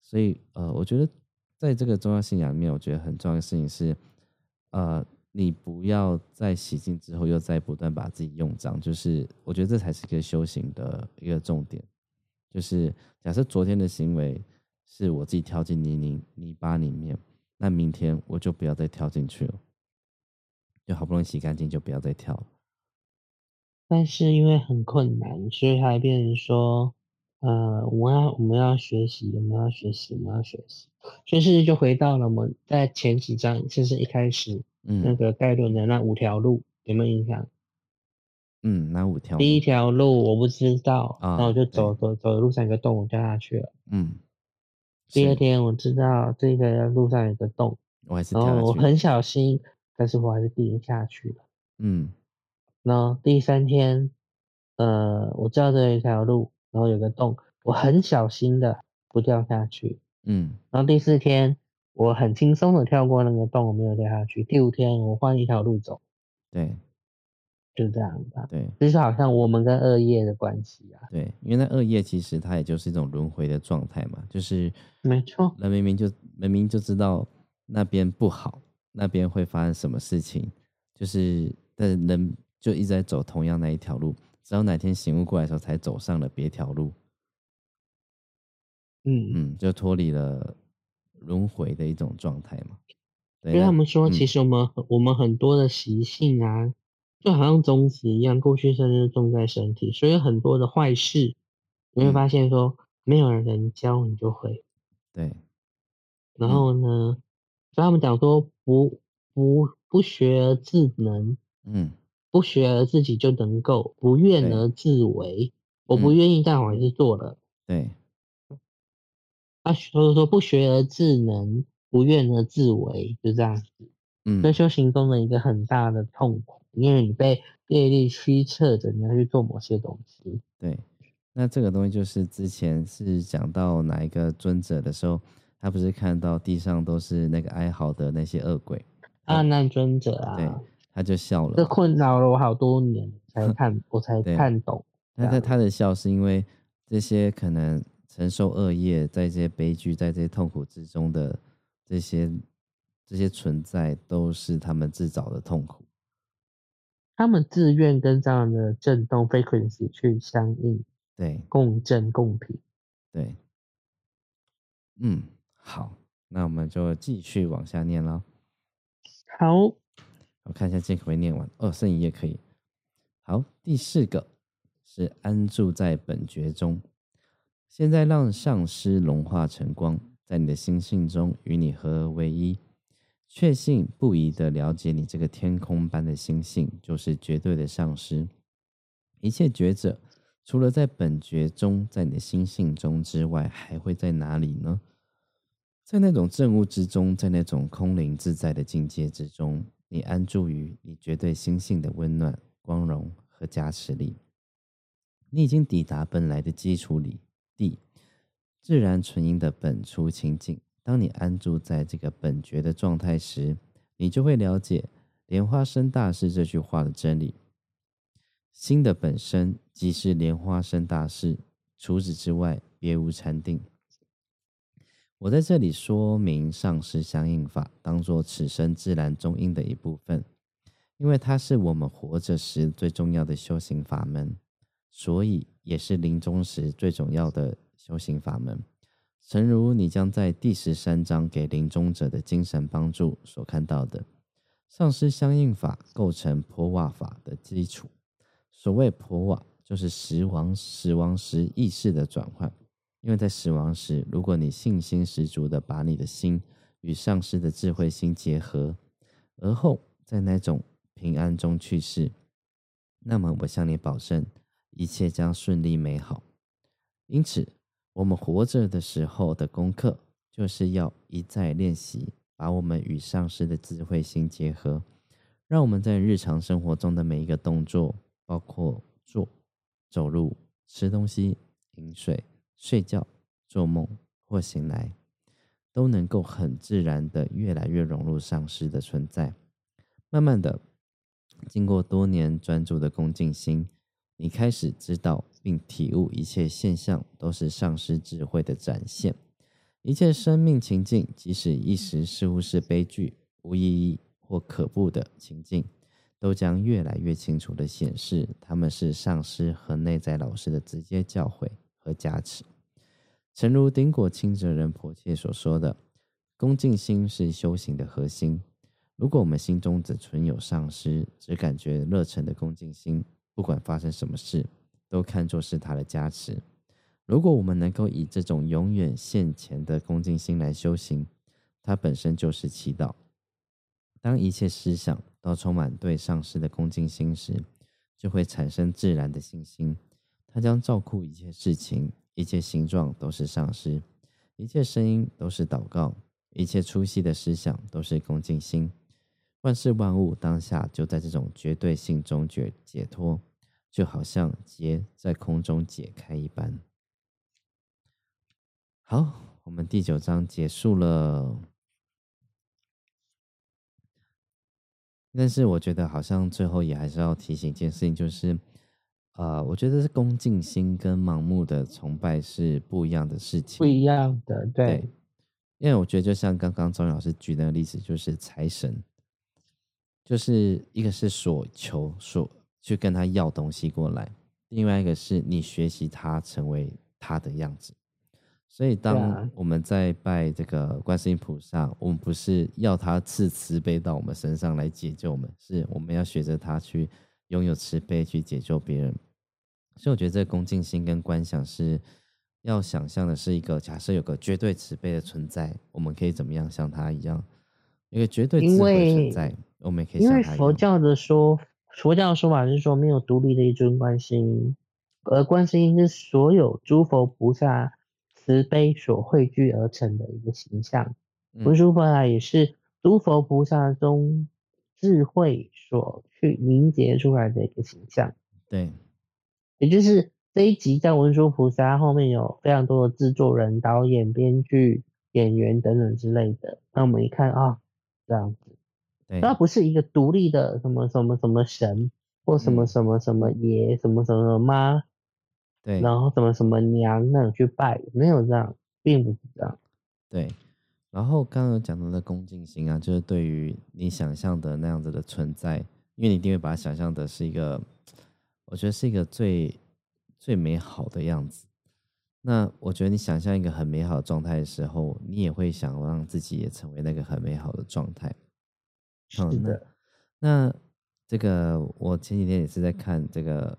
所以，呃，我觉得在这个重要信仰里面，我觉得很重要的事情是，呃，你不要在洗净之后又再不断把自己用脏。就是我觉得这才是一个修行的一个重点。就是假设昨天的行为是我自己跳进泥泞泥巴里面，那明天我就不要再跳进去了。就好不容易洗干净，就不要再跳了。但是因为很困难，所以还变成说，呃，我要我们要学习，我们要学习，我们要学习。所以就回到了我们在前几章，就是一开始，嗯，那个盖伦的那五条路，有没有印象？嗯，哪五条？第一条路我不知道，然后我就走走走，路上有个洞，我掉下去了。嗯。第二天我知道这个路上有个洞，我还是掉下去。我很小心，但是我还是跌下去了。嗯。然后第三天，呃，我知道这一条路，然后有个洞，我很小心的不掉下去。嗯，然后第四天，我很轻松的跳过那个洞，我没有掉下去。第五天，我换一条路走。对，就这样吧。对，就是好像我们跟恶业的关系啊。对，因为那恶业其实它也就是一种轮回的状态嘛，就是没错，人明明就明明就知道那边不好，那边会发生什么事情，就是但人。就一直在走同样那一条路，直到哪天醒悟过来的时候，才走上了别条路。嗯嗯，就脱离了轮回的一种状态嘛。所以他们说，其实我们我们很多的习性啊，就好像种子一样，过去生日种在身体，所以很多的坏事，你会发现说，没有人教你就会。对。然后呢，所以他们讲说，不不不学而自能。嗯。不学而自己就能够，不愿而自为。我不愿意，但我还是做了。对。啊，所以说不学而自能，不愿而自为，就这样子。嗯。所以修行中的一个很大的痛苦，因为你被业力驱策着，你要去做某些东西。对。那这个东西就是之前是讲到哪一个尊者的时候，他不是看到地上都是那个哀嚎的那些恶鬼。阿难尊者啊。对。他就笑了，这困扰了我好多年才 看，我才看懂。那他他的笑是因为这些可能承受恶业，在这些悲剧，在这些痛苦之中的这些这些存在，都是他们自找的痛苦。他们自愿跟这样的震动 frequency 去相应，对，共振共频，对。嗯，好，那我们就继续往下念了。好。我看一下这可念完哦，剩一页可以。好，第四个是安住在本觉中。现在让上师融化成光，在你的心性中与你合而为一，确信不疑的了解你这个天空般的心性，就是绝对的上师。一切觉者，除了在本觉中，在你的心性中之外，还会在哪里呢？在那种正悟之中，在那种空灵自在的境界之中。你安住于你绝对心性的温暖、光荣和加持里，你已经抵达本来的基础里 D，自然纯音的本初清净。当你安住在这个本觉的状态时，你就会了解莲花生大师这句话的真理：心的本身即是莲花生大师，除此之外别无禅定。我在这里说明上师相应法，当做此生自然中因的一部分，因为它是我们活着时最重要的修行法门，所以也是临终时最重要的修行法门。诚如你将在第十三章给临终者的精神帮助所看到的，上师相应法构成婆瓦法的基础。所谓婆瓦，就是死亡死亡时意识的转换。因为在死亡时，如果你信心十足的把你的心与上师的智慧心结合，而后在那种平安中去世，那么我向你保证，一切将顺利美好。因此，我们活着的时候的功课，就是要一再练习，把我们与上师的智慧心结合，让我们在日常生活中的每一个动作，包括坐、走路、吃东西、饮水。睡觉、做梦或醒来，都能够很自然的越来越融入上师的存在。慢慢的，经过多年专注的恭敬心，你开始知道并体悟一切现象都是上师智慧的展现，一切生命情境，即使一时似乎是悲剧、无意义或可怖的情境，都将越来越清楚的显示，他们是上师和内在老师的直接教诲和加持。诚如顶果清哲人婆切所说的，恭敬心是修行的核心。如果我们心中只存有上师，只感觉热忱的恭敬心，不管发生什么事，都看作是他的加持。如果我们能够以这种永远现前的恭敬心来修行，它本身就是祈祷。当一切思想都充满对上师的恭敬心时，就会产生自然的信心。他将照顾一切事情，一切形状都是上师，一切声音都是祷告，一切粗细的思想都是恭敬心。万事万物当下就在这种绝对性中解解脱，就好像结在空中解开一般。好，我们第九章结束了。但是我觉得好像最后也还是要提醒一件事情，就是，呃，我觉得是恭敬心跟盲目的崇拜是不一样的事情。不一样的，对。因为我觉得就像刚刚张老师举那个例子，就是财神。就是一个是所求所去跟他要东西过来，另外一个是你学习他成为他的样子。所以当我们在拜这个观世音菩萨，我们不是要他赐慈悲到我们身上来解救我们，是我们要学着他去拥有慈悲去解救别人。所以我觉得这个恭敬心跟观想是要想象的是一个假设有个绝对慈悲的存在，我们可以怎么样像他一样，一个绝对智慧存在。因为佛教的说，佛教的说法是说没有独立的一尊观世音，而观世音是所有诸佛菩萨慈悲所汇聚而成的一个形象。文殊菩萨也是诸佛菩萨中智慧所去凝结出来的一个形象。对，也就是这一集在文殊菩萨后面有非常多的制作人、导演、编剧、演员等等之类的。那我们一看啊，这样子。它不是一个独立的什么什么什么神或什么什么什么爷什么什么妈，对，然后什么什么娘那种去拜，没有这样，并不是这样。对，然后刚刚讲到的恭敬心啊，就是对于你想象的那样子的存在，因为你一定会把它想象的是一个，我觉得是一个最最美好的样子。那我觉得你想象一个很美好的状态的时候，你也会想让自己也成为那个很美好的状态。是的，那。这个我前几天也是在看这个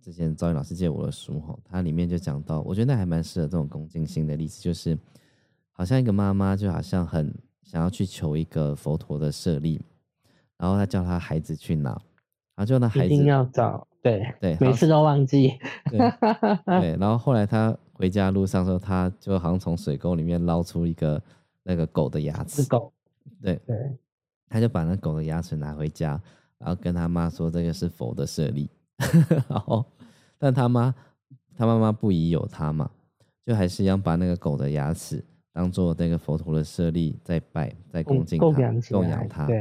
之前赵云老师借我的书哈，它里面就讲到，我觉得那还蛮适合这种恭敬心的例子，就是好像一个妈妈就好像很想要去求一个佛陀的舍利，然后他叫他孩子去拿，然后就那孩子一定要找，对对，每次都忘记，对，然后后来他回家路上时候，他就好像从水沟里面捞出一个那个狗的牙齿，狗，对对。他就把那狗的牙齿拿回家，然后跟他妈说这个是佛的舍利，然后但他妈他妈妈不疑有他嘛，就还是一样把那个狗的牙齿当做那个佛陀的舍利在拜，在恭敬他供养他。对，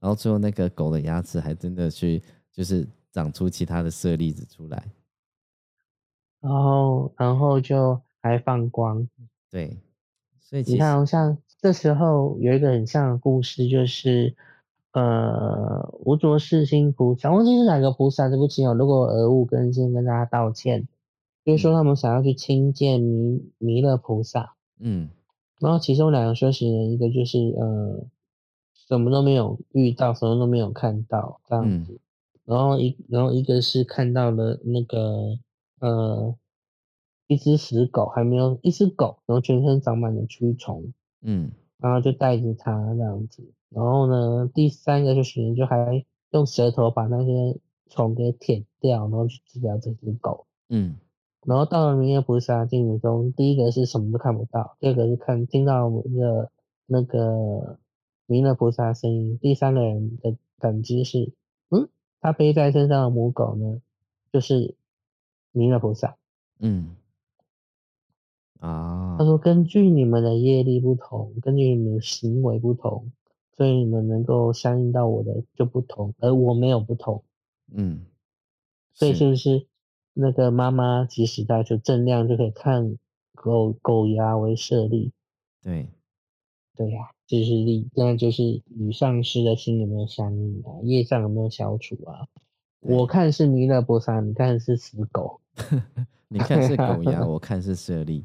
然后最后那个狗的牙齿还真的去就是长出其他的舍利子出来，然后然后就还放光。对，所以你看像。这时候有一个很像的故事，就是呃无着世心菩萨，忘记是哪个菩萨，对不起哦，如果讹误跟先跟大家道歉。就是说他们想要去亲见弥弥勒菩萨，嗯，然后其中两个修行人，一个就是呃什么都没有遇到，什么都没有看到这样子，然后一然后一个是看到了那个呃一只死狗，还没有一只狗，然后全身长满了蛆虫。嗯，然后就带着它这样子，然后呢，第三个就是就还用舌头把那些虫给舔掉，然后去治疗这只狗。嗯，然后到了弥勒菩萨净土中，第一个是什么都看不到，第二个是看听到的那个弥勒菩萨声音，第三个人的感知是，嗯，他背在身上的母狗呢，就是弥勒菩萨。嗯。啊，他说：“根据你们的业力不同，根据你们的行为不同，所以你们能够相应到我的就不同，而我没有不同。嗯，所以是不是那个妈妈即使带就正量就可以看狗狗牙为舍利？对，对呀，这是力，那就是与上师的心有没有相应啊？业障有没有消除啊？我看是弥勒菩萨，你看是死狗。你看是狗牙，我看是舍利。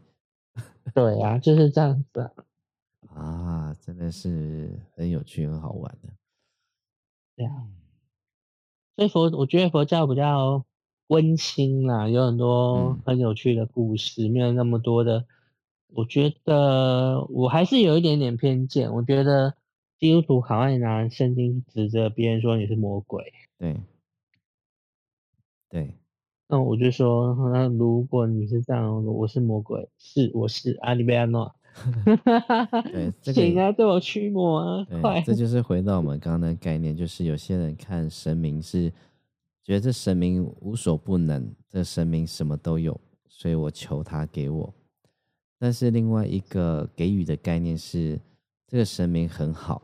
对呀，就是这样子。啊，啊真的是很有趣、很好玩的。对啊，所以佛，我觉得佛教比较温馨啦，有很多很有趣的故事，没有那么多的。我觉得我还是有一点点偏见，我觉得基督徒好爱拿圣经指着别人说你是魔鬼。对，对。那我就说，那如果你是这样，我是魔鬼，是我是阿里贝亚诺，对，请啊，对我驱魔啊，快！这就是回到我们刚刚的概念，就是有些人看神明是觉得这神明无所不能，这神明什么都有，所以我求他给我。但是另外一个给予的概念是，这个神明很好，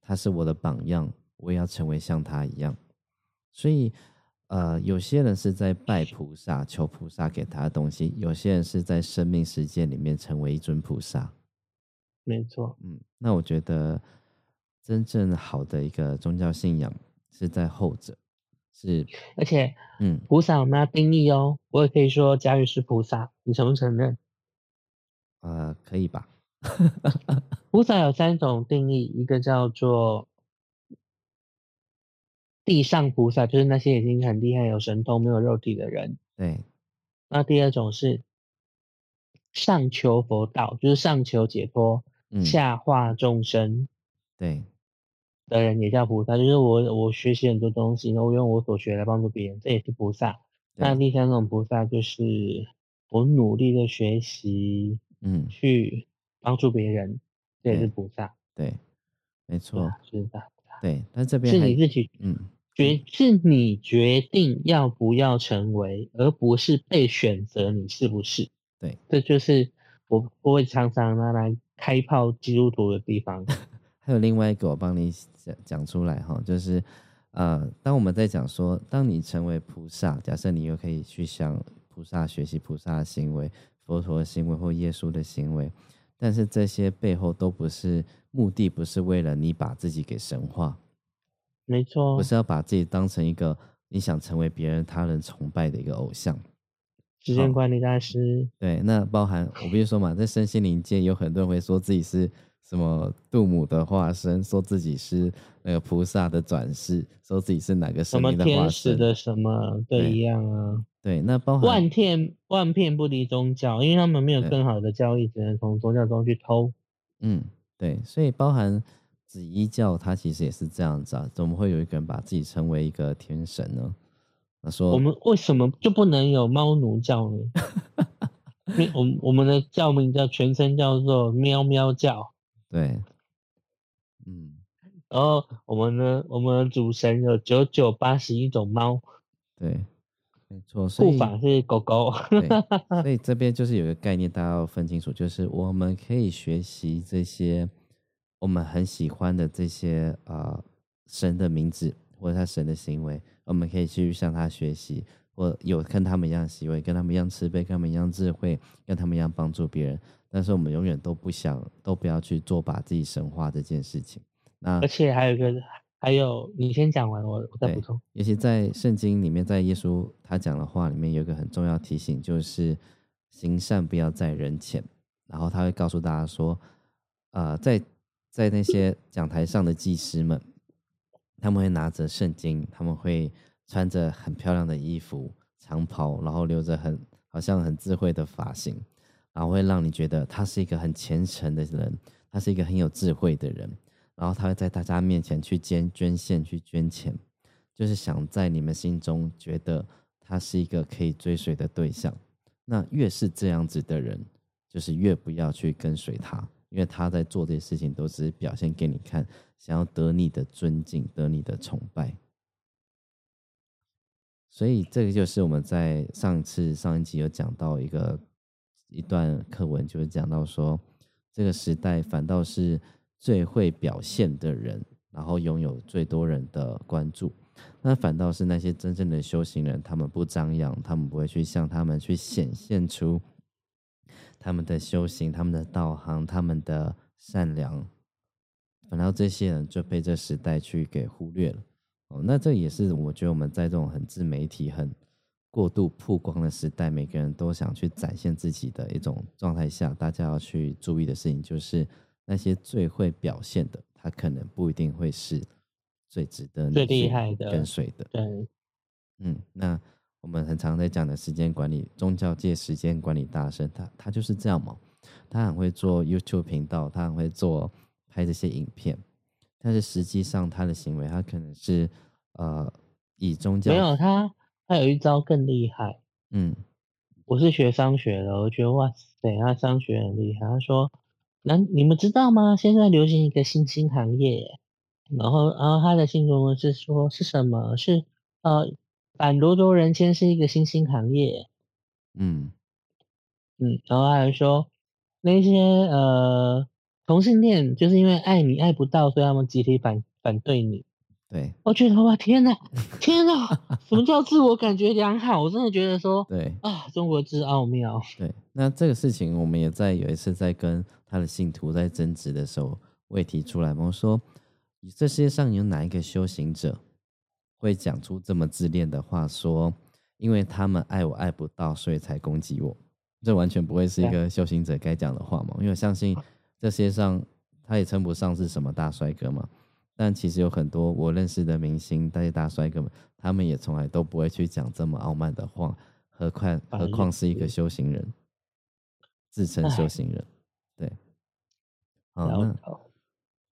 他是我的榜样，我也要成为像他一样，所以。呃，有些人是在拜菩萨，求菩萨给他的东西；有些人是在生命实践里面成为一尊菩萨。没错，嗯，那我觉得真正好的一个宗教信仰是在后者，是而且，嗯，菩萨我们要定义哦，我也可以说佳玉是菩萨，你承不承认？呃，可以吧？菩萨有三种定义，一个叫做。地上菩萨就是那些已经很厉害、有神通、没有肉体的人。对。那第二种是上求佛道，就是上求解脱，下化众生。对。的人也叫菩萨，就是我我学习很多东西，然后用我所学来帮助别人，这也是菩萨。那第三种菩萨就是我努力的学习，嗯，去帮助别人，这也是菩萨。对，没错，是的。对，但这边是你自己，嗯。决是你决定要不要成为，而不是被选择你是不是？对，这就是我我会常常拿来开炮基督徒的地方。还有另外一个，我帮你讲讲出来哈，就是呃，当我们在讲说，当你成为菩萨，假设你又可以去向菩萨学习菩萨的行为、佛陀的行为或耶稣的行为，但是这些背后都不是目的，不是为了你把自己给神化。没错，不是要把自己当成一个你想成为别人、他人崇拜的一个偶像。时间管理大师，对，那包含我必须说嘛，在身心灵界有很多人会说自己是什么杜母的化身，说自己是那个菩萨的转世，说自己是哪个神明的天使的什么对一样啊。对，那包含万骗万骗不离宗教，因为他们没有更好的交易，只能从宗教中去偷。嗯，对，所以包含。紫衣教他其实也是这样子啊，怎么会有一个人把自己称为一个天神呢？他说：“我们为什么就不能有猫奴教呢？我我们的教名叫全称叫做喵喵教。对，嗯，然后我们呢，我们的主神有九九八十一种猫。对，没错，护法是狗狗。所以 这边就是有一个概念，大家要分清楚，就是我们可以学习这些。我们很喜欢的这些啊神的名字或者他神的行为，我们可以去向他学习，或有跟他们一样行为，跟他们一样慈悲，跟他们一样智慧，跟他们一样帮助别人。但是我们永远都不想，都不要去做把自己神化这件事情。那而且还有一个，还有你先讲完，我我再补充。尤其在圣经里面，在耶稣他讲的话里面，有一个很重要提醒，就是行善不要在人前。然后他会告诉大家说，呃，在在那些讲台上的祭师们，他们会拿着圣经，他们会穿着很漂亮的衣服、长袍，然后留着很好像很智慧的发型，然后会让你觉得他是一个很虔诚的人，他是一个很有智慧的人，然后他会在大家面前去捐捐献、去捐钱，就是想在你们心中觉得他是一个可以追随的对象。那越是这样子的人，就是越不要去跟随他。因为他在做这些事情，都只是表现给你看，想要得你的尊敬，得你的崇拜。所以这个就是我们在上次上一集有讲到一个一段课文，就是讲到说，这个时代反倒是最会表现的人，然后拥有最多人的关注。那反倒是那些真正的修行人，他们不张扬，他们不会去向他们去显现出他们的修行、他们的道行、他们的善良。反倒这些人就被这时代去给忽略了。哦，那这也是我觉得我们在这种很自媒体、很过度曝光的时代，每个人都想去展现自己的一种状态下，大家要去注意的事情，就是那些最会表现的，他可能不一定会是最值得、最厉害的跟随的。对，嗯，那我们很常在讲的时间管理，宗教界时间管理大师，他他就是这样嘛，他很会做 YouTube 频道，他很会做拍这些影片。但是实际上，他的行为，他可能是呃以宗教没有他，他有一招更厉害。嗯，我是学商学的，我觉得哇塞，他商学很厉害。他说：“那你们知道吗？现在流行一个新兴行业。”然后，然后他的新闻文是说是什么？是呃，反罗多人签是一个新兴行业。嗯嗯，然后还有说那些呃。同性恋就是因为爱你爱不到，所以他们集体反反对你。对，我觉得哇，天哪，天哪，什么叫自我感觉良好？我真的觉得说，对啊，中国之奥妙。对，那这个事情我们也在有一次在跟他的信徒在争执的时候，我也提出来我说，这世界上有哪一个修行者会讲出这么自恋的话？说，因为他们爱我爱不到，所以才攻击我。这完全不会是一个修行者该讲的话嘛？因为我相信。这世界上，他也称不上是什么大帅哥嘛。但其实有很多我认识的明星，那些大帅哥们，他们也从来都不会去讲这么傲慢的话。何况何况是一个修行人，自称修行人，对。好，那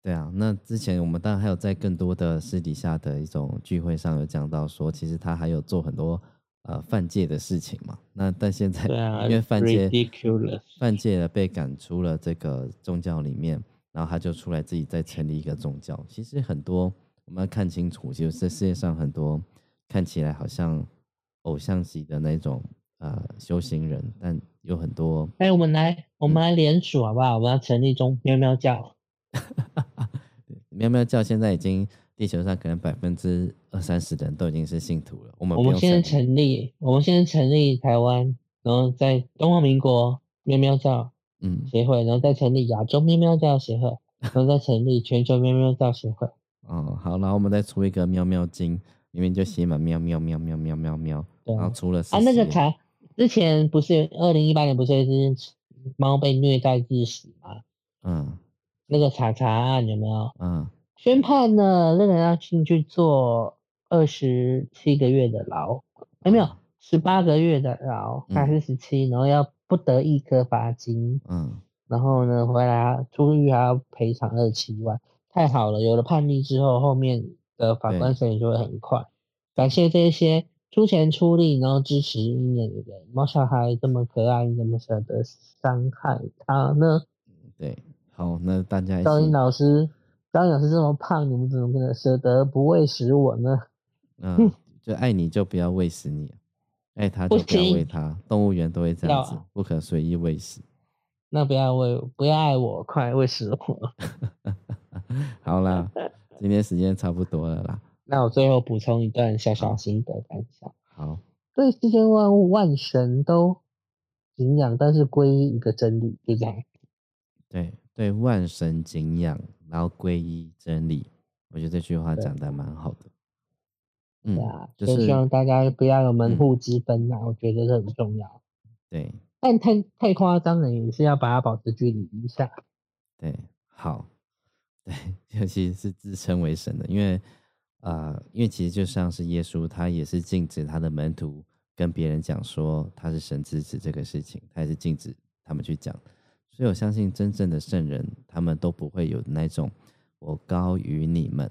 对啊，那之前我们当然还有在更多的私底下的一种聚会上有讲到说，其实他还有做很多。呃，犯戒的事情嘛，那但现在因为犯戒，犯戒了被赶出了这个宗教里面，然后他就出来自己再成立一个宗教。其实很多我们要看清楚，就是世界上很多看起来好像偶像级的那种呃修行人，但有很多。哎，我们来我们来联署好不好？我们要成立中喵喵教。喵喵叫现在已经。地球上可能百分之二三十的人都已经是信徒了。我们我们现在成立，我们现在成立台湾，然后在中华民国喵喵叫嗯协会，然后再成立亚洲喵喵教协会，然后再成立全球喵喵教协会。哦，好，然后我们再出一个喵喵经，里面就写满喵喵喵喵喵喵喵。然后除了啊，那个才之前不是二零一八年不是一只猫被虐待致死吗？嗯，那个查查案有没有？嗯。宣判呢，那个人要进去坐二十七个月的牢，有没有？十八个月的牢还是十七？然后要不得一颗罚金，嗯，然后呢，回来出狱还要赔偿二十七万，太好了！有了判例之后，后面的法官审理就会很快。感谢这些出钱出力，然后支持鹰眼的人。猫小孩这么可爱，你怎么舍得伤害他呢？对，好，那大家赵英老师。张老师这么胖，你们怎么可能舍得不喂食我呢？嗯，就爱你就不要喂食你，爱他就不要喂他。动物园都会这样子，不可随意喂食。那不要喂，不要爱我，快喂食我。好啦，今天时间差不多了啦。那我最后补充一段小小心得感想。好，对世间万物万神都敬仰，但是归一个真理，就这样。对对，万神敬仰。然后皈依真理，我觉得这句话讲的蛮好的。嗯，就是希望大家不要有门户之分啊，我觉得这很重要。对，但太太夸张了，也是要把它保持距离一下。对，好，对，尤其是自称为神的，因为呃，因为其实就像是耶稣，他也是禁止他的门徒跟别人讲说他是神之子这个事情，他也是禁止他们去讲。所以我相信真正的圣人，他们都不会有那种我高于你们，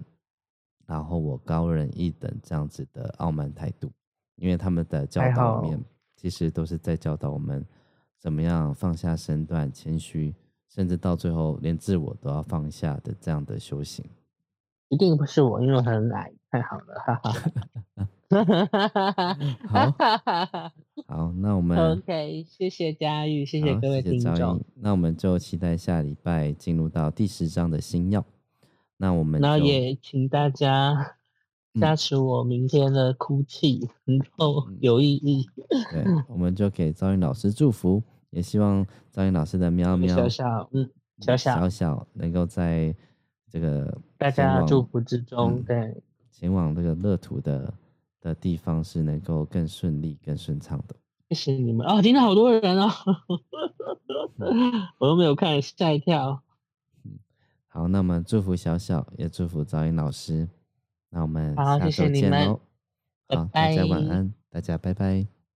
然后我高人一等这样子的傲慢态度，因为他们的教导里面其实都是在教导我们怎么样放下身段、谦虚，甚至到最后连自我都要放下的这样的修行。一定不是我，因为我很矮，太好了，哈哈。好，好，那我们 OK，谢谢佳玉，谢谢各位听赵众英。那我们就期待下礼拜进入到第十章的新药。那我们然后也请大家嗯加持我明天的哭泣然后有意义。对，我们就给赵云老师祝福，也希望赵云老师的喵喵小小，嗯，小小，小小能够在这个大家祝福之中，嗯对，前往这个乐土的的地方是能够更顺利、更顺畅的。谢谢你们啊，今天好多人哦，我都没有看，吓一跳。好，那么祝福小小，也祝福早音老师。那我们下周谢你们见喽。拜好，大家晚安，大家拜拜。